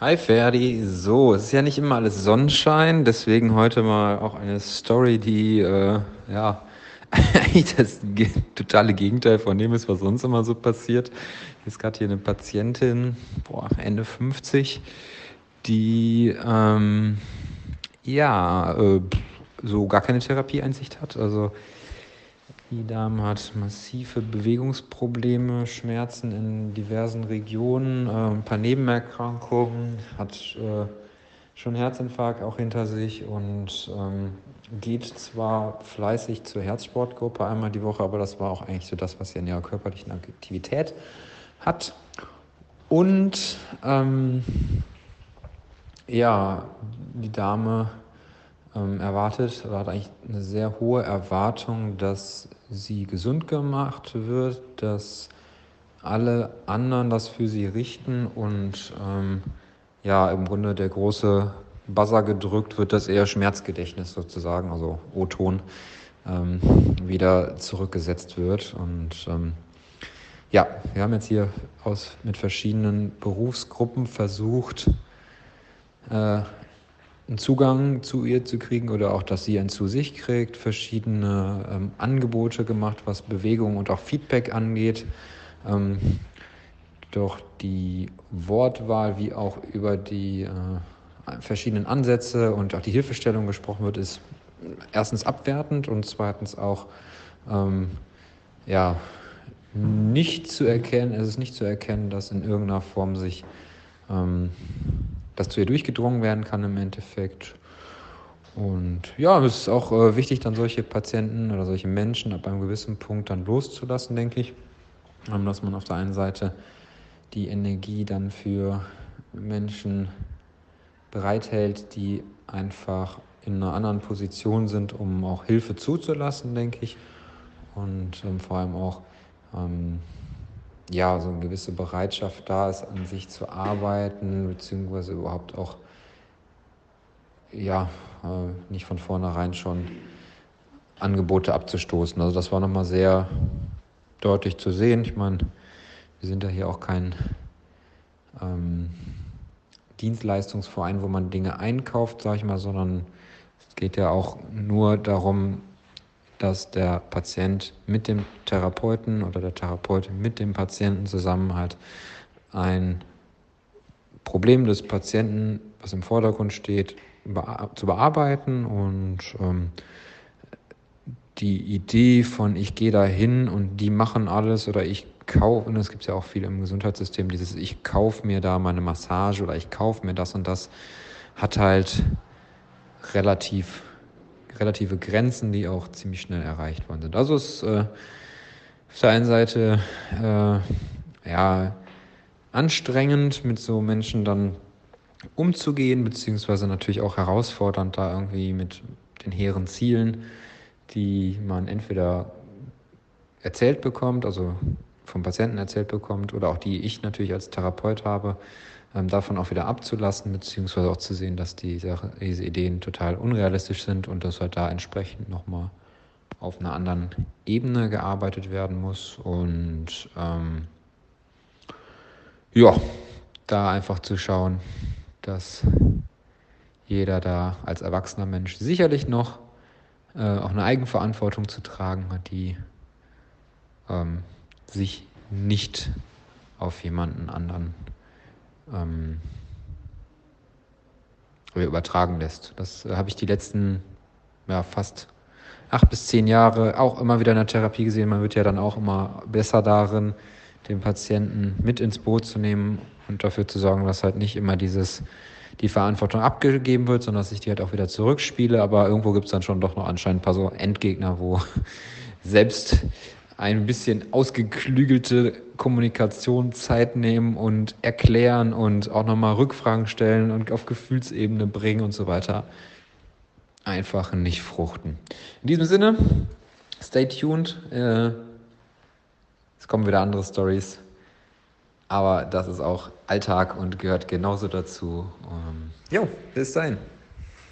Hi Ferdi, so, es ist ja nicht immer alles Sonnenschein, deswegen heute mal auch eine Story, die äh, ja eigentlich das totale Gegenteil von dem ist, was sonst immer so passiert. Ist gerade hier eine Patientin, boah, Ende 50, die ähm, ja äh, so gar keine Therapieeinsicht hat. Also die Dame hat massive Bewegungsprobleme, Schmerzen in diversen Regionen, äh, ein paar Nebenerkrankungen, hat äh, schon Herzinfarkt auch hinter sich und ähm, geht zwar fleißig zur Herzsportgruppe einmal die Woche, aber das war auch eigentlich so das, was sie in ihrer körperlichen Aktivität hat. Und ähm, ja, die Dame erwartet oder hat eigentlich eine sehr hohe Erwartung, dass sie gesund gemacht wird, dass alle anderen das für sie richten und ähm, ja, im Grunde der große Buzzer gedrückt wird, dass eher Schmerzgedächtnis sozusagen, also O-Ton, ähm, wieder zurückgesetzt wird. Und ähm, ja, wir haben jetzt hier aus, mit verschiedenen Berufsgruppen versucht, äh, einen Zugang zu ihr zu kriegen oder auch, dass sie einen zu sich kriegt, verschiedene ähm, Angebote gemacht, was Bewegung und auch Feedback angeht. Ähm, doch die Wortwahl, wie auch über die äh, verschiedenen Ansätze und auch die Hilfestellung gesprochen wird, ist erstens abwertend und zweitens auch ähm, ja, nicht zu erkennen, es ist nicht zu erkennen, dass in irgendeiner Form sich ähm, dass zu ihr durchgedrungen werden kann im Endeffekt. Und ja, es ist auch äh, wichtig, dann solche Patienten oder solche Menschen ab einem gewissen Punkt dann loszulassen, denke ich. Ähm, dass man auf der einen Seite die Energie dann für Menschen bereithält, die einfach in einer anderen Position sind, um auch Hilfe zuzulassen, denke ich. Und ähm, vor allem auch ähm, ja, so eine gewisse Bereitschaft da ist, an sich zu arbeiten, beziehungsweise überhaupt auch, ja, äh, nicht von vornherein schon Angebote abzustoßen. Also das war nochmal sehr deutlich zu sehen. Ich meine, wir sind ja hier auch kein ähm, Dienstleistungsverein, wo man Dinge einkauft, sage ich mal, sondern es geht ja auch nur darum, dass der Patient mit dem Therapeuten oder der Therapeut mit dem Patienten zusammen halt ein Problem des Patienten, was im Vordergrund steht, zu bearbeiten und ähm, die Idee von ich gehe da hin und die machen alles oder ich kaufe, und es gibt ja auch viel im Gesundheitssystem, dieses ich kaufe mir da meine Massage oder ich kaufe mir das und das, hat halt relativ relative Grenzen, die auch ziemlich schnell erreicht worden sind. Also es ist äh, auf der einen Seite äh, ja, anstrengend, mit so Menschen dann umzugehen, beziehungsweise natürlich auch herausfordernd, da irgendwie mit den hehren Zielen, die man entweder erzählt bekommt, also vom Patienten erzählt bekommt, oder auch die ich natürlich als Therapeut habe, davon auch wieder abzulassen, beziehungsweise auch zu sehen, dass die Sache, diese Ideen total unrealistisch sind und dass halt da entsprechend nochmal auf einer anderen Ebene gearbeitet werden muss. Und ähm, ja, da einfach zu schauen, dass jeder da als erwachsener Mensch sicherlich noch äh, auch eine Eigenverantwortung zu tragen hat, die ähm, sich nicht auf jemanden anderen ähm, übertragen lässt. Das äh, habe ich die letzten ja, fast acht bis zehn Jahre auch immer wieder in der Therapie gesehen. Man wird ja dann auch immer besser darin, den Patienten mit ins Boot zu nehmen und dafür zu sorgen, dass halt nicht immer dieses die Verantwortung abgegeben wird, sondern dass ich die halt auch wieder zurückspiele. Aber irgendwo gibt es dann schon doch noch anscheinend ein paar so Endgegner, wo selbst ein bisschen ausgeklügelte Kommunikation Zeit nehmen und erklären und auch nochmal Rückfragen stellen und auf Gefühlsebene bringen und so weiter. Einfach nicht fruchten. In diesem Sinne, stay tuned. Äh, es kommen wieder andere Stories. Aber das ist auch Alltag und gehört genauso dazu. Ähm, jo, bis dahin.